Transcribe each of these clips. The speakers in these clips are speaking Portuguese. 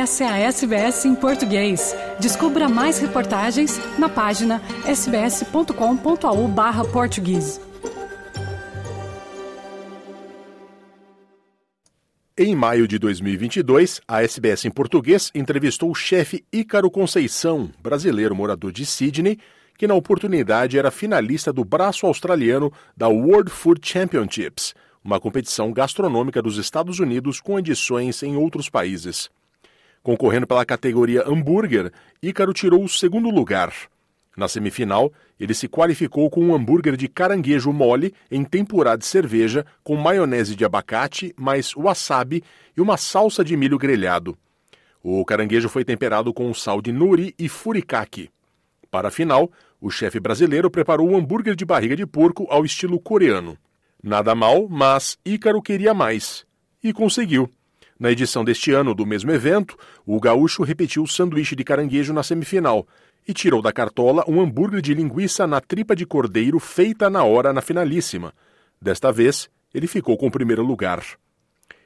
Essa é a SBS em português. Descubra mais reportagens na página sbs.com.au/português. Em maio de 2022, a SBS em português entrevistou o chefe Ícaro Conceição, brasileiro morador de Sydney, que na oportunidade era finalista do braço australiano da World Food Championships, uma competição gastronômica dos Estados Unidos com edições em outros países. Concorrendo pela categoria hambúrguer, Ícaro tirou o segundo lugar. Na semifinal, ele se qualificou com um hambúrguer de caranguejo mole em tempurá de cerveja com maionese de abacate, mais wasabi e uma salsa de milho grelhado. O caranguejo foi temperado com sal de nori e furikake. Para a final, o chefe brasileiro preparou um hambúrguer de barriga de porco ao estilo coreano. Nada mal, mas Ícaro queria mais. E conseguiu. Na edição deste ano do mesmo evento, o gaúcho repetiu o sanduíche de caranguejo na semifinal e tirou da cartola um hambúrguer de linguiça na tripa de cordeiro feita na hora na finalíssima. Desta vez, ele ficou com o primeiro lugar.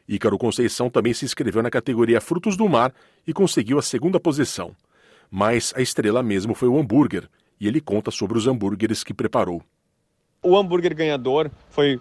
Ícaro Conceição também se inscreveu na categoria Frutos do Mar e conseguiu a segunda posição. Mas a estrela mesmo foi o hambúrguer, e ele conta sobre os hambúrgueres que preparou. O hambúrguer ganhador foi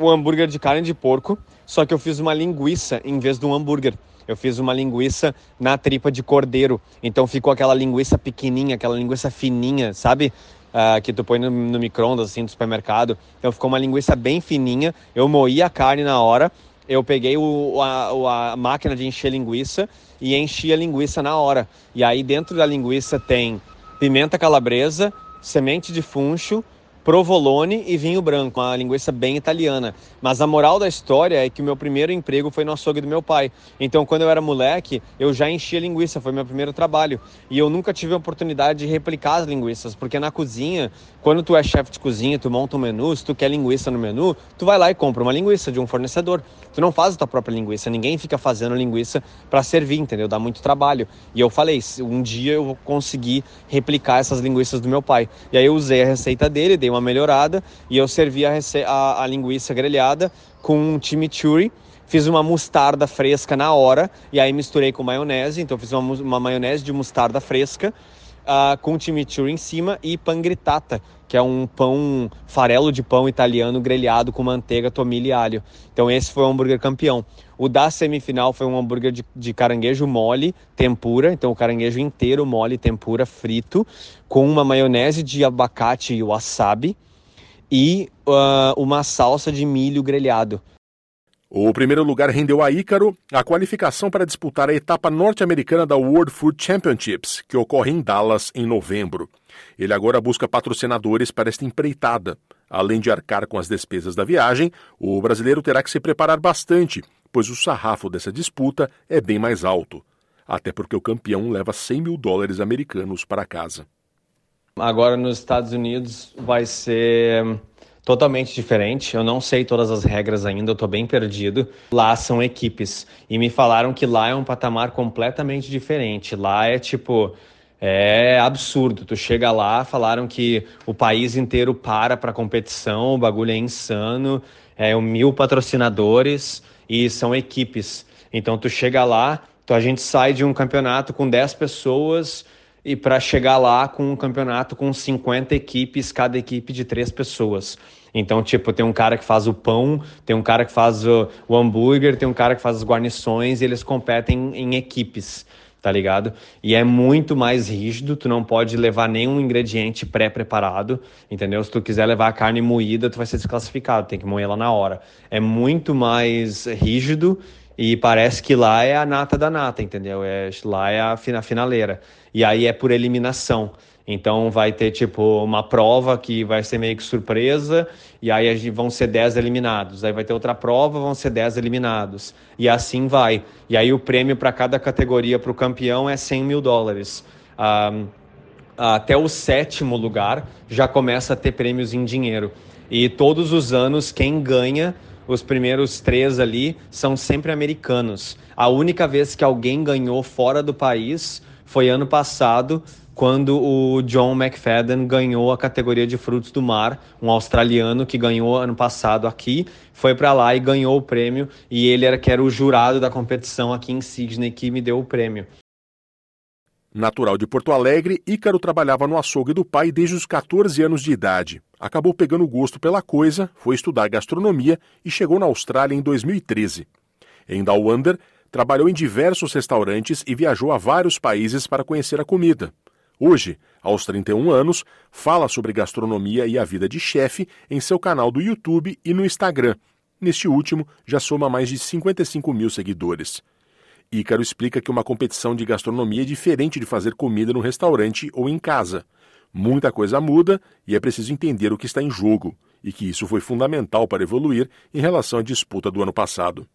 o hambúrguer de carne de porco, só que eu fiz uma linguiça em vez de um hambúrguer. Eu fiz uma linguiça na tripa de cordeiro. Então ficou aquela linguiça pequenininha, aquela linguiça fininha, sabe? Uh, que tu põe no, no micro-ondas, assim, do supermercado. Então ficou uma linguiça bem fininha. Eu moí a carne na hora. Eu peguei o, a, a máquina de encher linguiça e enchi a linguiça na hora. E aí dentro da linguiça tem pimenta calabresa, semente de funcho, provolone e vinho branco, uma linguiça bem italiana. Mas a moral da história é que o meu primeiro emprego foi no açougue do meu pai. Então, quando eu era moleque, eu já enchia linguiça, foi meu primeiro trabalho. E eu nunca tive a oportunidade de replicar as linguiças, porque na cozinha, quando tu é chefe de cozinha, tu monta um menu, se tu quer linguiça no menu, tu vai lá e compra uma linguiça de um fornecedor. Tu não faz a tua própria linguiça, ninguém fica fazendo linguiça para servir, entendeu? Dá muito trabalho. E eu falei, um dia eu vou conseguir replicar essas linguiças do meu pai. E aí eu usei a receita dele, dei uma melhorada e eu servi a, a, a linguiça grelhada com um chimichurri. Fiz uma mostarda fresca na hora e aí misturei com maionese. Então fiz uma, uma maionese de mostarda fresca uh, com chimichurri em cima e pangritata, que é um pão, farelo de pão italiano grelhado com manteiga, tomilho e alho. Então esse foi o hambúrguer campeão. O da semifinal foi um hambúrguer de, de caranguejo mole, tempura, então o caranguejo inteiro mole, tempura, frito, com uma maionese de abacate e wasabi e uh, uma salsa de milho grelhado. O primeiro lugar rendeu a Ícaro a qualificação para disputar a etapa norte-americana da World Food Championships, que ocorre em Dallas em novembro. Ele agora busca patrocinadores para esta empreitada. Além de arcar com as despesas da viagem, o brasileiro terá que se preparar bastante, pois o sarrafo dessa disputa é bem mais alto. Até porque o campeão leva 100 mil dólares americanos para casa. Agora nos Estados Unidos vai ser totalmente diferente. Eu não sei todas as regras ainda, eu tô bem perdido. Lá são equipes e me falaram que lá é um patamar completamente diferente. Lá é tipo é absurdo. Tu chega lá, falaram que o país inteiro para para competição, o bagulho é insano. É mil patrocinadores e são equipes. Então tu chega lá, então a gente sai de um campeonato com 10 pessoas e para chegar lá com um campeonato com 50 equipes, cada equipe de três pessoas. Então, tipo, tem um cara que faz o pão, tem um cara que faz o, o hambúrguer, tem um cara que faz as guarnições e eles competem em equipes, tá ligado? E é muito mais rígido, tu não pode levar nenhum ingrediente pré-preparado, entendeu? Se tu quiser levar a carne moída, tu vai ser desclassificado, tem que moer ela na hora. É muito mais rígido e parece que lá é a nata da nata, entendeu? É, lá é a, a finaleira. E aí é por eliminação. Então vai ter tipo uma prova que vai ser meio que surpresa, e aí vão ser 10 eliminados. Aí vai ter outra prova, vão ser 10 eliminados. E assim vai. E aí o prêmio para cada categoria para o campeão é 100 mil dólares. Um, até o sétimo lugar já começa a ter prêmios em dinheiro. E todos os anos quem ganha os primeiros três ali são sempre americanos. A única vez que alguém ganhou fora do país foi ano passado quando o John McFadden ganhou a categoria de frutos do mar, um australiano que ganhou ano passado aqui, foi para lá e ganhou o prêmio e ele era que era o jurado da competição aqui em Sydney que me deu o prêmio. Natural de Porto Alegre, Ícaro trabalhava no açougue do pai desde os 14 anos de idade. Acabou pegando gosto pela coisa, foi estudar gastronomia e chegou na Austrália em 2013. Em Down Under, trabalhou em diversos restaurantes e viajou a vários países para conhecer a comida. Hoje, aos 31 anos, fala sobre gastronomia e a vida de chefe em seu canal do YouTube e no Instagram. Neste último, já soma mais de 55 mil seguidores. Ícaro explica que uma competição de gastronomia é diferente de fazer comida no restaurante ou em casa. Muita coisa muda e é preciso entender o que está em jogo, e que isso foi fundamental para evoluir em relação à disputa do ano passado.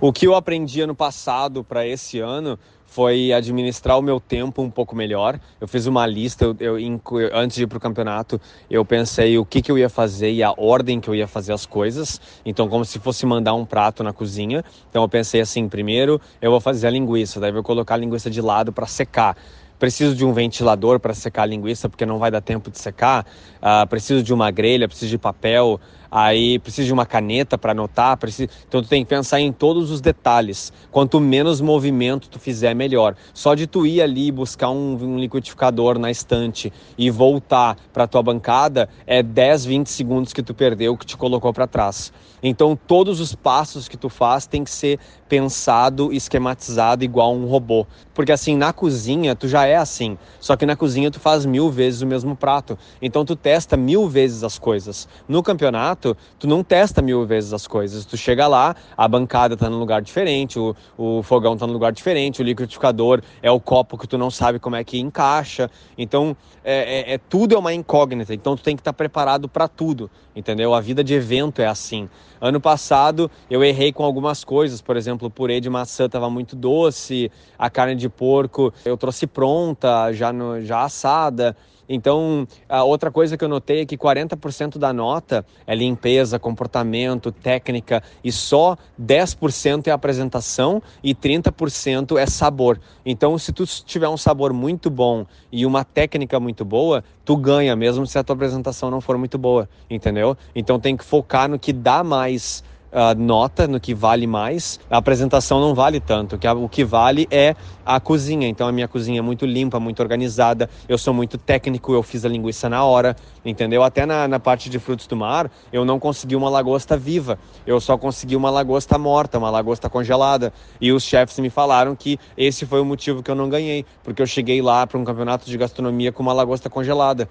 O que eu aprendi ano passado para esse ano foi administrar o meu tempo um pouco melhor. Eu fiz uma lista, eu, eu antes de ir para o campeonato, eu pensei o que, que eu ia fazer e a ordem que eu ia fazer as coisas. Então, como se fosse mandar um prato na cozinha. Então, eu pensei assim: primeiro eu vou fazer a linguiça, daí eu vou colocar a linguiça de lado para secar preciso de um ventilador para secar a linguiça porque não vai dar tempo de secar, uh, preciso de uma grelha, preciso de papel, aí preciso de uma caneta para anotar, preciso... então tu tem que pensar em todos os detalhes. Quanto menos movimento tu fizer, melhor. Só de tu ir ali buscar um, um liquidificador na estante e voltar para tua bancada é 10, 20 segundos que tu perdeu que te colocou para trás. Então todos os passos que tu faz tem que ser pensado, esquematizado igual um robô. Porque assim, na cozinha tu já é assim, só que na cozinha tu faz mil vezes o mesmo prato. Então tu testa mil vezes as coisas. No campeonato, tu não testa mil vezes as coisas. Tu chega lá, a bancada tá num lugar diferente, o, o fogão tá num lugar diferente, o liquidificador é o copo que tu não sabe como é que encaixa. Então, é, é, é tudo é uma incógnita. Então tu tem que estar tá preparado para tudo, entendeu? A vida de evento é assim. Ano passado eu errei com algumas coisas, por exemplo, o purê de maçã estava muito doce, a carne de porco eu trouxe pronta, já, no, já assada. Então, a outra coisa que eu notei é que 40% da nota é limpeza, comportamento, técnica e só 10% é apresentação e 30% é sabor. Então, se tu tiver um sabor muito bom e uma técnica muito boa, tu ganha mesmo se a tua apresentação não for muito boa, entendeu? Então tem que focar no que dá mais uh, nota no que vale mais, a apresentação não vale tanto. Que o que vale é a cozinha. Então a minha cozinha é muito limpa, muito organizada. Eu sou muito técnico, eu fiz a linguiça na hora, entendeu? Até na, na parte de frutos do mar, eu não consegui uma lagosta viva. Eu só consegui uma lagosta morta, uma lagosta congelada. E os chefes me falaram que esse foi o motivo que eu não ganhei, porque eu cheguei lá para um campeonato de gastronomia com uma lagosta congelada.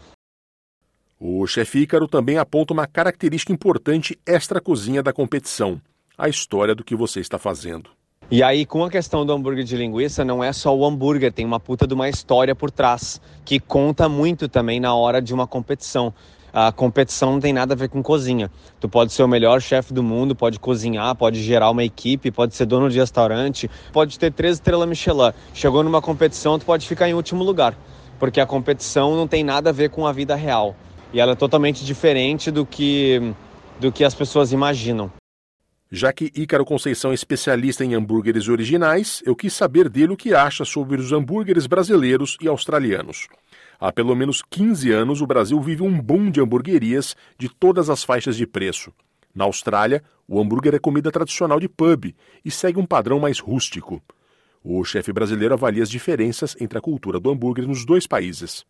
O chefe Ícaro também aponta uma característica importante extra-cozinha da competição: a história do que você está fazendo. E aí, com a questão do hambúrguer de linguiça, não é só o hambúrguer, tem uma puta de uma história por trás, que conta muito também na hora de uma competição. A competição não tem nada a ver com cozinha. Tu pode ser o melhor chefe do mundo, pode cozinhar, pode gerar uma equipe, pode ser dono de restaurante, pode ter três estrelas Michelin. Chegou numa competição, tu pode ficar em último lugar, porque a competição não tem nada a ver com a vida real e ela é totalmente diferente do que, do que as pessoas imaginam. Já que Ícaro Conceição é especialista em hambúrgueres originais, eu quis saber dele o que acha sobre os hambúrgueres brasileiros e australianos. Há pelo menos 15 anos, o Brasil vive um boom de hamburguerias de todas as faixas de preço. Na Austrália, o hambúrguer é comida tradicional de pub e segue um padrão mais rústico. O chefe brasileiro avalia as diferenças entre a cultura do hambúrguer nos dois países.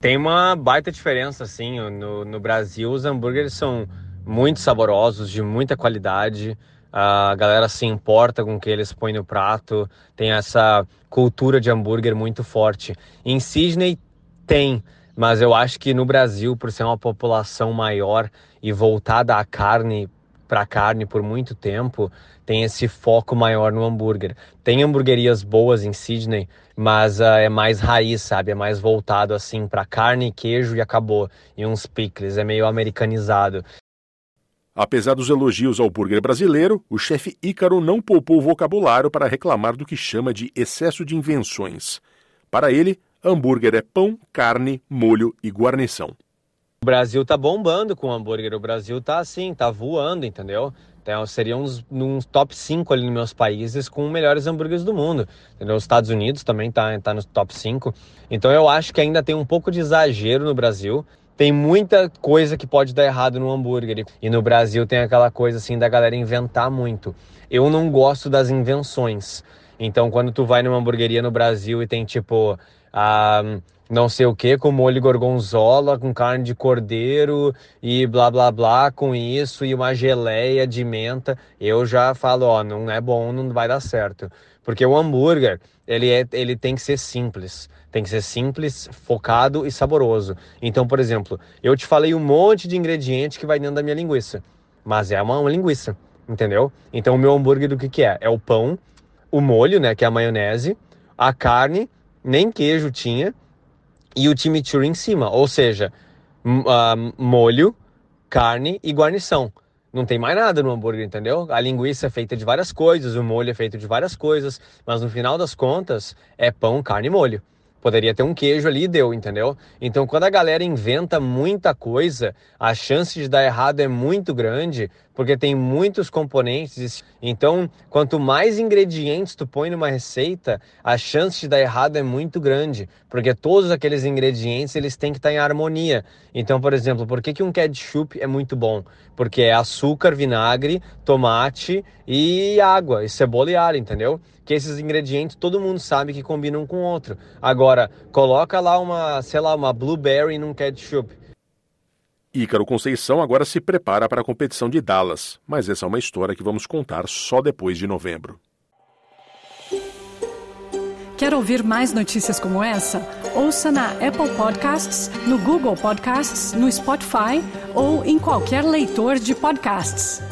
Tem uma baita diferença, assim. No, no Brasil, os hambúrgueres são muito saborosos, de muita qualidade. A galera se importa com o que eles põem no prato. Tem essa cultura de hambúrguer muito forte. Em Sydney tem, mas eu acho que no Brasil, por ser uma população maior e voltada à carne para carne por muito tempo, tem esse foco maior no hambúrguer. Tem hamburguerias boas em Sydney, mas uh, é mais raiz, sabe? É mais voltado assim para carne, queijo e acabou. E uns pickles, é meio americanizado. Apesar dos elogios ao hambúrguer brasileiro, o chefe Ícaro não poupou o vocabulário para reclamar do que chama de excesso de invenções. Para ele, hambúrguer é pão, carne, molho e guarnição. O Brasil tá bombando com hambúrguer, o Brasil tá assim, tá voando, entendeu? Então, seria uns, uns top 5 ali nos meus países com melhores hambúrgueres do mundo. Entendeu? Os Estados Unidos também tá, tá nos top 5. Então eu acho que ainda tem um pouco de exagero no Brasil. Tem muita coisa que pode dar errado no hambúrguer. E no Brasil tem aquela coisa assim da galera inventar muito. Eu não gosto das invenções. Então, quando tu vai numa hamburgueria no Brasil e tem tipo a não sei o que com molho gorgonzola, com carne de cordeiro e blá blá blá com isso e uma geleia de menta, eu já falo, ó, não é bom, não vai dar certo. Porque o hambúrguer, ele, é, ele tem que ser simples. Tem que ser simples, focado e saboroso. Então, por exemplo, eu te falei um monte de ingrediente que vai dentro da minha linguiça. Mas é uma, uma linguiça, entendeu? Então, o meu hambúrguer do que, que é? É o pão, o molho, né, que é a maionese, a carne, nem queijo tinha, e o chimichurri em cima. Ou seja, uh, molho, carne e guarnição. Não tem mais nada no hambúrguer, entendeu? A linguiça é feita de várias coisas, o molho é feito de várias coisas, mas no final das contas é pão, carne e molho. Poderia ter um queijo ali e deu, entendeu? Então, quando a galera inventa muita coisa, a chance de dar errado é muito grande, porque tem muitos componentes. Então, quanto mais ingredientes tu põe numa receita, a chance de dar errado é muito grande, porque todos aqueles ingredientes eles têm que estar em harmonia. Então, por exemplo, por que, que um ketchup é muito bom? Porque é açúcar, vinagre, tomate e água, e cebola e alho, entendeu? que esses ingredientes todo mundo sabe que combinam com outro. Agora, coloca lá uma, sei lá, uma blueberry num ketchup. Ícaro Conceição agora se prepara para a competição de Dallas, mas essa é uma história que vamos contar só depois de novembro. Quer ouvir mais notícias como essa? Ouça na Apple Podcasts, no Google Podcasts, no Spotify ou em qualquer leitor de podcasts.